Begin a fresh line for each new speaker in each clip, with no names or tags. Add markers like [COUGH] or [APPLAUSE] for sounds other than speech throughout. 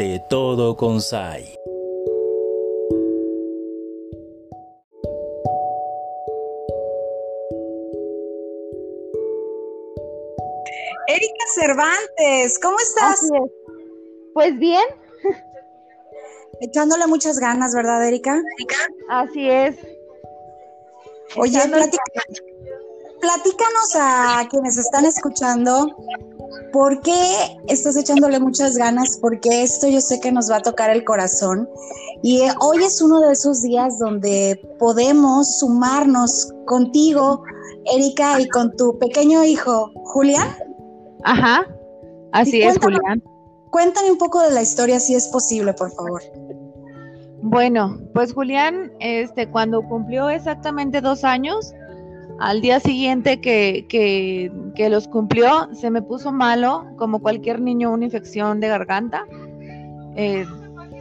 de todo Sai.
Erika Cervantes, ¿cómo estás?
Pues bien.
Echándole muchas ganas, ¿verdad, Erika?
Así es.
Oye, platícanos a quienes están escuchando, ¿por qué estás echándole muchas ganas? Porque esto yo sé que nos va a tocar el corazón. Y hoy es uno de esos días donde podemos sumarnos contigo, Erika, y con tu pequeño hijo, Julián.
Ajá, así es, Julián.
Cuéntame un poco de la historia, si es posible, por favor.
Bueno, pues Julián, este, cuando cumplió exactamente dos años, al día siguiente que, que, los cumplió, se me puso malo, como cualquier niño, una infección de garganta. Eh,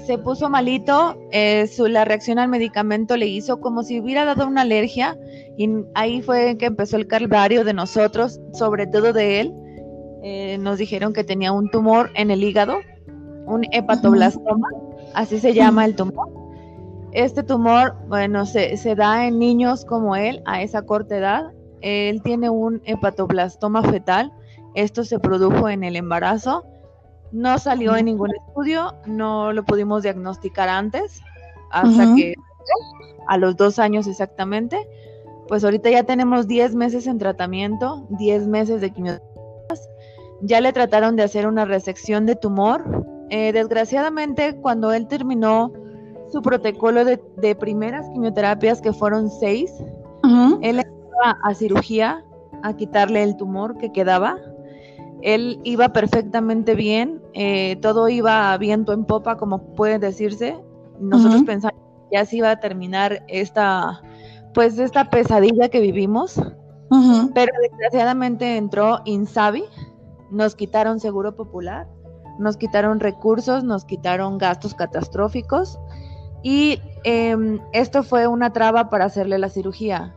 se puso malito, eh, su, la reacción al medicamento le hizo como si hubiera dado una alergia y ahí fue que empezó el calvario de nosotros, sobre todo de él. Eh, nos dijeron que tenía un tumor en el hígado, un hepatoblastoma así se llama el tumor. Este tumor, bueno, se, da en niños como él a esa corta edad. Él tiene un hepatoblastoma fetal. Esto se produjo en el embarazo. No salió en ningún estudio, no lo pudimos diagnosticar antes, hasta que a los dos años exactamente. Pues ahorita ya tenemos 10 meses en tratamiento, 10 meses de quimioterapias. Ya le trataron de hacer una resección de tumor, eh, desgraciadamente, cuando él terminó su protocolo de, primeras quimioterapias, que fueron seis, él iba a cirugía a quitarle el tumor que quedaba. Él iba perfectamente bien, eh, todo iba viento en popa, como puede decirse. Nosotros pensamos que ya se iba a terminar esta, pues, esta pesadilla que vivimos. Pero desgraciadamente entró Insabi, nos quitaron seguro popular nos quitaron recursos, nos quitaron gastos catastróficos y em, esto fue una traba para hacerle la cirugía.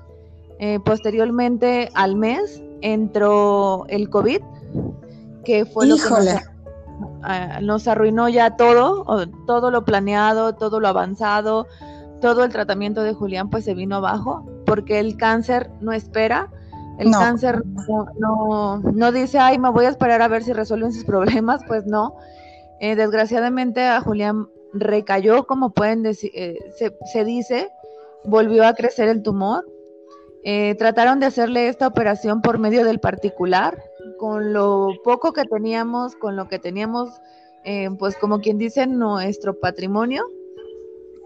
Eh, posteriormente al mes entró el COVID, que fue lo que nos, arruinó ya todo, todo lo planeado, todo lo avanzado, todo el tratamiento de Julián pues se vino abajo porque el cáncer no espera el cáncer no, no, dice, ay, me voy a esperar a ver si resuelven sus problemas, pues no. Eh, desgraciadamente a Julián recayó, como pueden decir, eh, se, dice, volvió a crecer el tumor. Eh, trataron de hacerle esta operación por medio del particular, con lo poco que teníamos, con lo que teníamos, pues como quien dice, nuestro patrimonio.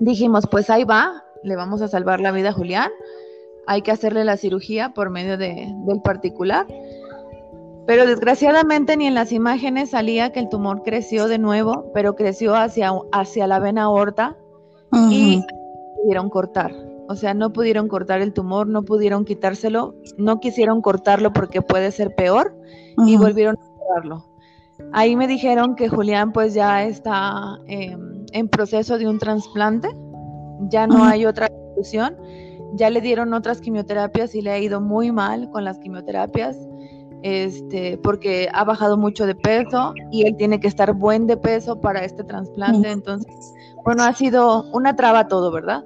Dijimos, pues ahí va, le vamos a salvar la vida a Julián hay que hacerle la cirugía por medio de, del particular. Pero desgraciadamente ni en las imágenes salía que el tumor creció de nuevo, pero creció hacia, hacia la vena aorta y pudieron cortar. O sea, no pudieron cortar el tumor, no pudieron quitárselo, no quisieron cortarlo porque puede ser peor y volvieron a cortarlo. Ahí me dijeron que Julián pues ya está em, en proceso de un trasplante, ya no hay otra solución. Ya le dieron otras quimioterapias y le ha ido muy mal con las quimioterapias, este, porque ha bajado mucho de peso y él tiene que estar buen de peso para este trasplante. Entonces, bueno, ha sido una traba todo, ¿verdad?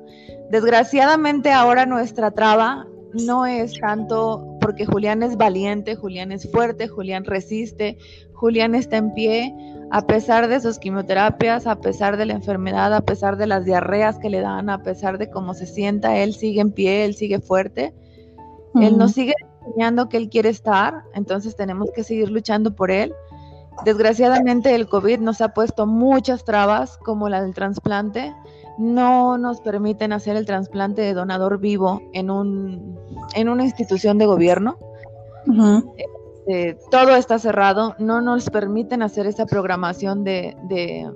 Desgraciadamente ahora nuestra traba no es tanto porque Julián es valiente, Julián es fuerte, Julián resiste, Julián está en pie, a pesar de sus quimioterapias, a pesar de la enfermedad, a pesar de las diarreas que le dan, a pesar de cómo se sienta, él sigue en pie, él sigue fuerte. Él nos sigue enseñando que él quiere estar, entonces tenemos que seguir luchando por él. Desgraciadamente el COVID nos ha puesto muchas trabas, como la del trasplante. No nos permiten hacer el trasplante de donador vivo en, un, en una institución de gobierno. Este, todo está cerrado, no nos permiten hacer esa programación de, de,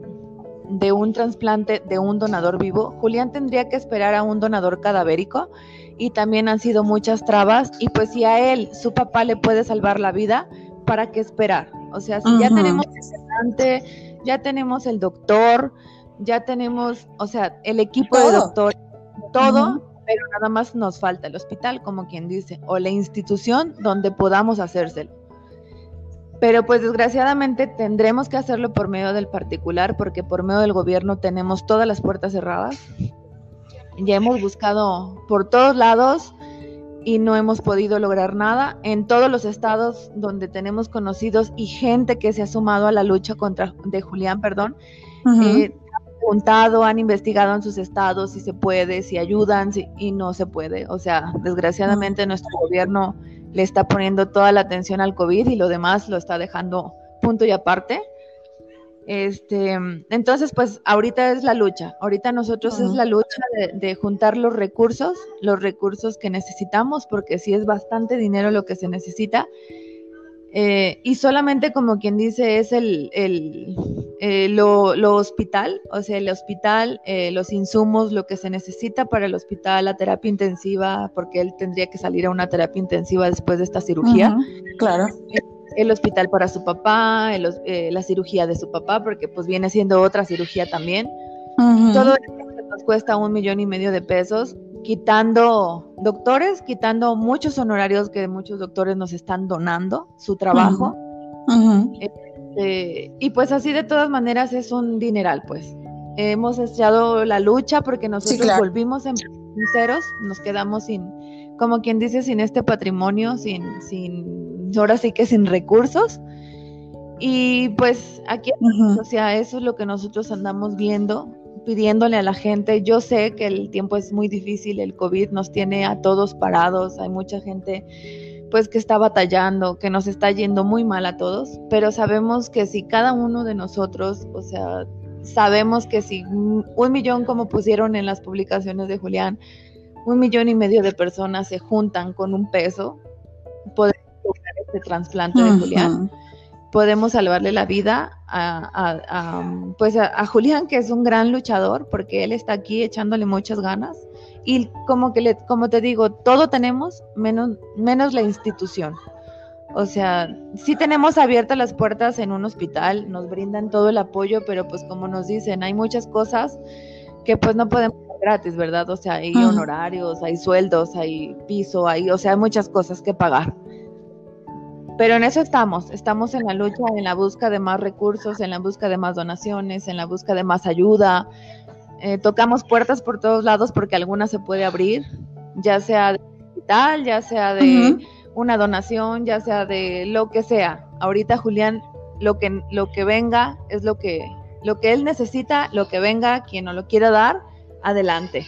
un trasplante de un donador vivo. Julián tendría que esperar a un donador cadavérico y también han sido muchas trabas y pues si a él su papá le puede salvar la vida, ¿para qué esperar? O sea, si ya tenemos el ya tenemos el doctor, ya tenemos, o sea, el equipo de doctor, todo, pero nada más nos falta el hospital, como quien dice, o la institución donde podamos hacérselo. Pero pues desgraciadamente tendremos que hacerlo por medio del particular porque por medio del gobierno tenemos todas las puertas cerradas. Ya hemos buscado por todos lados y no hemos podido lograr nada. En todos los estados donde tenemos conocidos y gente que se ha sumado a la lucha contra de Julián, perdón, eh, han preguntado, han investigado en sus estados si se puede, si ayudan, y no se puede. O sea, desgraciadamente nuestro gobierno le está poniendo toda la atención al COVID y lo demás lo está dejando punto y aparte. Este, entonces, pues ahorita es la lucha, ahorita nosotros es la lucha de, juntar los recursos, los recursos que necesitamos, porque sí es bastante dinero lo que se necesita. Eh, y solamente como quien dice es el, el eh, lo, lo, hospital, o sea, el hospital, eh, los insumos, lo que se necesita para el hospital, la terapia intensiva, porque él tendría que salir a una terapia intensiva después de esta cirugía.
claro.
El hospital para su papá, la cirugía de su papá, porque pues viene siendo otra cirugía también. Todo esto nos cuesta un millón y medio de pesos quitando doctores, quitando muchos honorarios que muchos doctores nos están donando su trabajo. Este, y pues así de todas maneras es un dineral, pues. Hemos echado la lucha porque nosotros volvimos en sinceros, nos quedamos sin, como quien dice, sin este patrimonio, sin, sin, ahora sí que sin recursos. Y pues aquí, o sea, eso es lo que nosotros andamos viendo pidiéndole a la gente. Yo sé que el tiempo es muy difícil, el COVID nos tiene a todos parados, hay mucha gente pues que está batallando, que nos está yendo muy mal a todos, pero sabemos que si cada uno de nosotros, o sea, sabemos que si un millón, como pusieron en las publicaciones de Julián, un millón y medio de personas se juntan con un peso, podemos lograr este trasplante de Julián podemos salvarle la vida a, pues a, Julián, que es un gran luchador, porque él está aquí echándole muchas ganas. Y como que le, como te digo, todo tenemos menos, menos la institución. O sea, sí tenemos abiertas las puertas en un hospital, nos brindan todo el apoyo, pero pues como nos dicen, hay muchas cosas que pues no podemos gratis, ¿verdad? O sea, hay honorarios, hay sueldos, hay piso, hay, o sea, hay muchas cosas que pagar. Pero en eso estamos, estamos en la lucha, en la busca de más recursos, en la busca de más donaciones, en la busca de más ayuda. Eh, tocamos puertas por todos lados porque alguna se puede abrir, ya sea de hospital, ya sea de una donación, ya sea de lo que sea. Ahorita Julián, lo que, lo que venga es lo que, lo que él necesita, lo que venga, quien no lo quiera dar, adelante.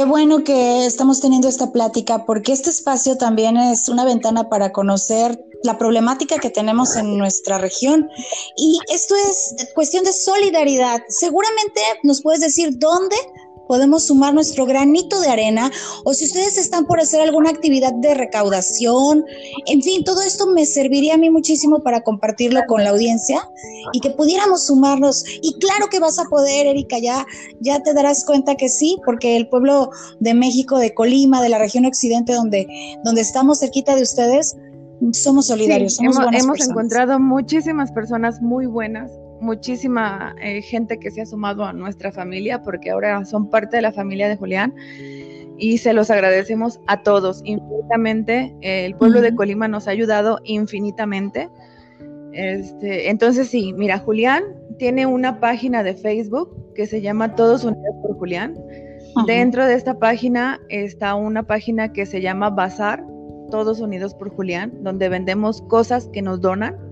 Qué bueno que estamos teniendo esta plática porque este espacio también es una ventana para conocer la problemática que tenemos en nuestra región. Y esto es cuestión de solidaridad. Seguramente nos puedes decir dónde podemos sumar nuestro granito de arena o si ustedes están por hacer alguna actividad de recaudación, en fin, todo esto me serviría a mí muchísimo para compartirlo con la audiencia y que pudiéramos sumarnos. Y claro que vas a poder, Erika, ya, ya te darás cuenta que sí, porque el pueblo de México, de Colima, de la región occidente, donde, donde estamos cerquita de ustedes, somos solidarios.
hemos, hemos encontrado muchísimas personas muy buenas muchísima eh, gente que se ha sumado a nuestra familia porque ahora son parte de la familia de Julián y se los agradecemos a todos infinitamente. el pueblo de Colima nos ha ayudado infinitamente. Este, entonces sí, mira, Julián tiene una página de Facebook que se llama Todos Unidos por Julián. Dentro de esta página está una página que se llama Bazar, Todos Unidos por Julián, donde vendemos cosas que nos donan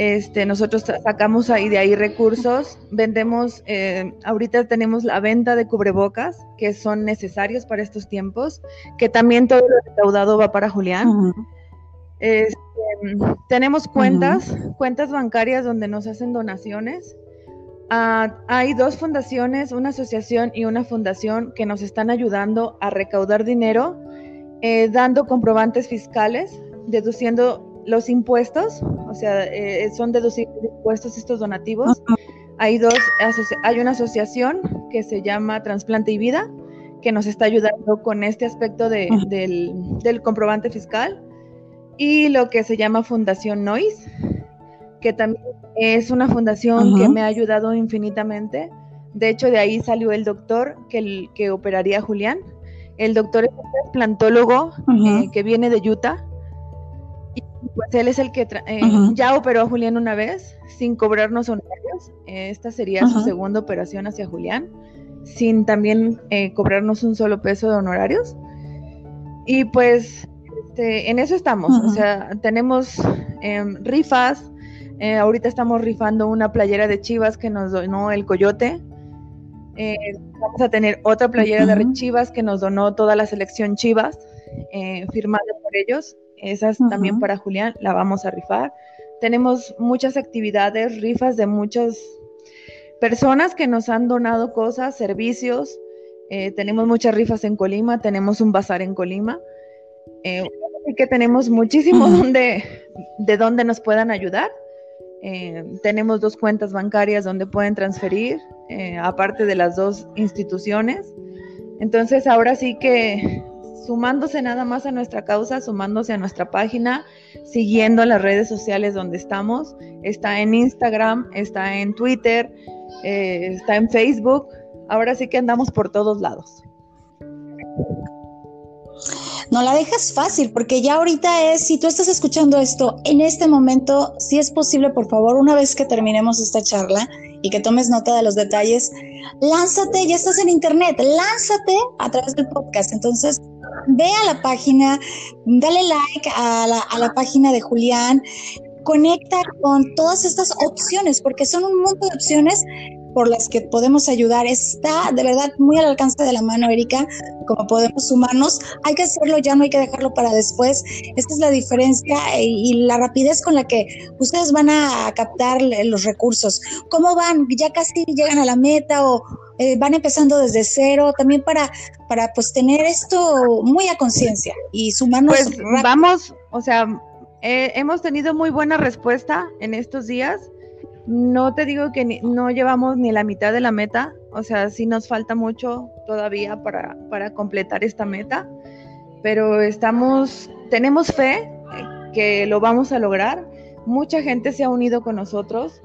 este, nosotros sacamos ahí de ahí recursos, vendemos, eh, ahorita tenemos la venta de cubrebocas que son necesarios para estos tiempos, que también todo lo recaudado va para Julián. Este, tenemos cuentas, cuentas bancarias donde nos hacen donaciones. Ah, hay dos fundaciones, una asociación y una fundación que nos están ayudando a recaudar dinero, eh, dando comprobantes fiscales, deduciendo los impuestos, o sea, eh, son deducibles impuestos estos donativos. Hay dos, hay una asociación que se llama Transplante y Vida, que nos está ayudando con este aspecto del, comprobante fiscal, y lo que se llama Fundación Noise, que también es una fundación que me ha ayudado infinitamente. De hecho, de ahí salió el doctor que, que operaría a Julián. El doctor es un trasplantólogo eh, que viene de Utah. Pues él es el que eh, ya operó a Julián una vez sin cobrarnos honorarios. esta sería su segunda operación hacia Julián, sin también eh, cobrarnos un solo peso de honorarios. Y pues este, en eso estamos. O sea, tenemos em, rifas. ahorita estamos rifando una playera de Chivas que nos donó el Coyote. Eh, vamos a tener otra playera de Chivas que nos donó toda la selección Chivas, eh, firmada por ellos. Esa es también para Julián, la vamos a rifar. Tenemos muchas actividades, rifas de muchas personas que nos han donado cosas, servicios. Eh, tenemos muchas rifas en Colima, tenemos un bazar en Colima. así que tenemos muchísimo donde, de donde nos puedan ayudar. tenemos dos cuentas bancarias donde pueden transferir. Eh, aparte de las dos instituciones. Entonces, ahora sí que sumándose nada más a nuestra causa, sumándose a nuestra página, siguiendo las redes sociales donde estamos. Está en Instagram, está en Twitter, eh, está en Facebook. Ahora sí que andamos por todos lados.
No la dejas fácil, porque ya ahorita es, si tú estás escuchando esto en este momento, si es posible, por favor, una vez que terminemos esta charla, y que tomes nota de los detalles, lánzate, ya estás en internet, lánzate a través del podcast. Entonces, ve a la página, dale like a la, a la página de Julián, conecta con todas estas opciones, porque son un montón de opciones por las que podemos ayudar. Está de verdad muy al alcance de la mano, Erika, como podemos sumarnos. Hay que hacerlo ya, no hay que dejarlo para después. Esta es la diferencia y, la rapidez con la que ustedes van a captar los recursos. ¿Cómo van? ¿Ya casi llegan a la meta o eh, van empezando desde cero? También para, para pues tener esto muy a conciencia y sumarnos.
Pues vamos, o sea, eh, hemos tenido muy buena respuesta en estos días no te digo que no llevamos ni la mitad de la meta, o sea, sí nos falta mucho todavía para, para completar esta meta, pero estamos, tenemos fe que lo vamos a lograr. Mucha gente se ha unido con nosotros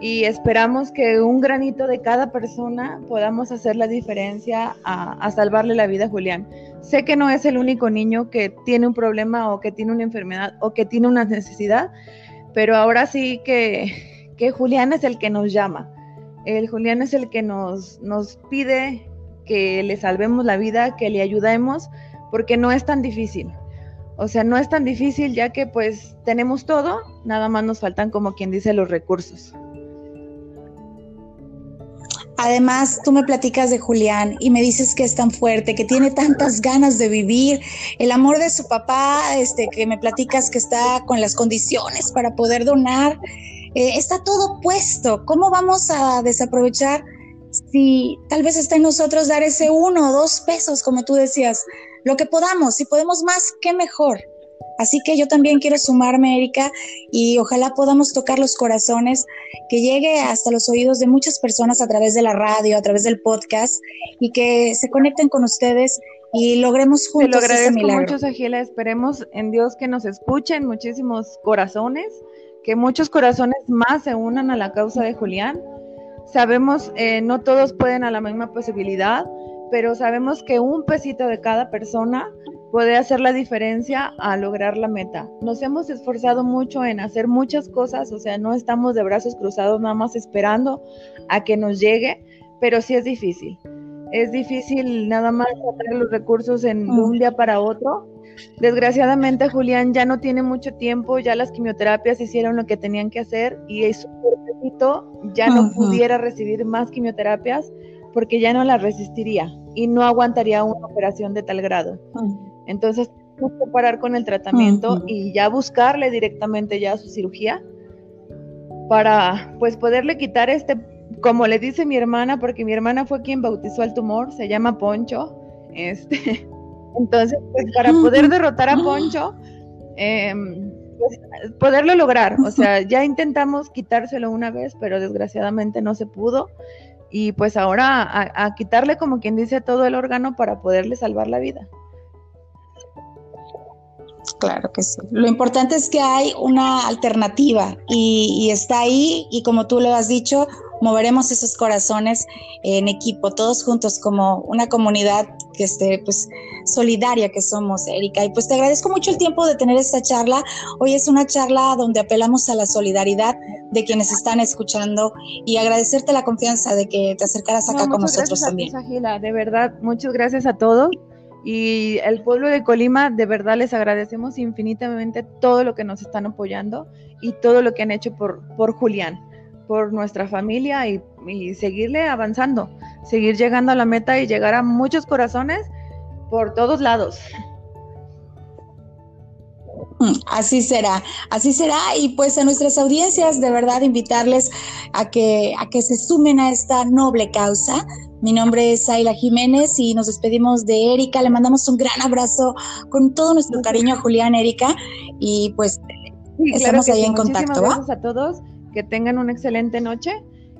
y esperamos que un granito de cada persona podamos hacer la diferencia a, a, salvarle la vida a Julián. Sé que no es el único niño que tiene un problema o que tiene una enfermedad o que tiene una necesidad, pero ahora sí que que Julián es el que nos llama. El Julián es el que nos, nos pide que le salvemos la vida, que le ayudemos, porque no es tan difícil. O sea, no es tan difícil ya que pues tenemos todo, nada más nos faltan como quien dice los recursos.
Además, tú me platicas de Julián y me dices que es tan fuerte, que tiene tantas ganas de vivir, el amor de su papá, este, que me platicas que está con las condiciones para poder donar. Eh, está todo puesto. ¿Cómo vamos a desaprovechar si tal vez está en nosotros dar ese uno o dos pesos, como tú decías? Lo que podamos, si podemos más, qué mejor. Así que yo también quiero sumarme, Erika, y ojalá podamos tocar los corazones, que llegue hasta los oídos de muchas personas a través de la radio, a través del podcast, y que se conecten con ustedes y logremos juntos
Te lo mucho, Esperemos en Dios que nos escuchen muchísimos corazones que muchos corazones más se unan a la causa de Julián. Sabemos, eh, no todos pueden a la misma posibilidad, pero sabemos que un pesito de cada persona puede hacer la diferencia a lograr la meta. Nos hemos esforzado mucho en hacer muchas cosas, o sea, no estamos de brazos cruzados nada más esperando a que nos llegue, pero sí es difícil. Es difícil nada más sacar los recursos en mm. un día para otro, Desgraciadamente Julián ya no tiene mucho tiempo, ya las quimioterapias hicieron lo que tenían que hacer y cuerpecito ya no pudiera recibir más quimioterapias porque ya no las resistiría y no aguantaría una operación de tal grado. Entonces, tenemos que parar con el tratamiento y ya buscarle directamente ya su cirugía para pues poderle quitar este, como le dice mi hermana, porque mi hermana fue quien bautizó el tumor, se llama Poncho, este, [LAUGHS] entonces, pues [LAUGHS] para poder derrotar a Poncho, em, pues, poderlo lograr. O sea, [LAUGHS] ya intentamos quitárselo una vez, pero desgraciadamente no se pudo. Y pues ahora a, quitarle, como quien dice, todo el órgano para poderle salvar la vida.
Claro que sí. Lo importante es que hay una alternativa y, y, está ahí y como tú lo has dicho, moveremos esos corazones en equipo, todos juntos como una comunidad que esté pues solidaria que somos, Erika. Y pues te agradezco mucho el tiempo de tener esta charla. Hoy es una charla donde apelamos a la solidaridad de quienes están escuchando y agradecerte la confianza de que te acercaras acá con nosotros también.
de verdad, muchas gracias a todos. Y el pueblo de Colima, de verdad les agradecemos infinitamente todo lo que nos están apoyando y todo lo que han hecho por, por Julián por nuestra familia y, seguirle avanzando, seguir llegando a la meta y llegar a muchos corazones por todos lados.
Mm, así será, así será. Y pues a nuestras audiencias, de verdad, invitarles a que, a que se sumen a esta noble causa. Mi nombre es Ayla Jiménez y nos despedimos de Erika. Le mandamos un gran abrazo con todo nuestro cariño a Julián, Erika. Y pues estamos ahí en contacto.
Gracias a todos que tengan una excelente noche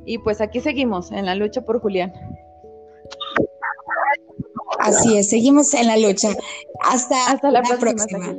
y pues aquí seguimos en la lucha por Julián.
Así es, seguimos en la lucha. Hasta, la, próxima.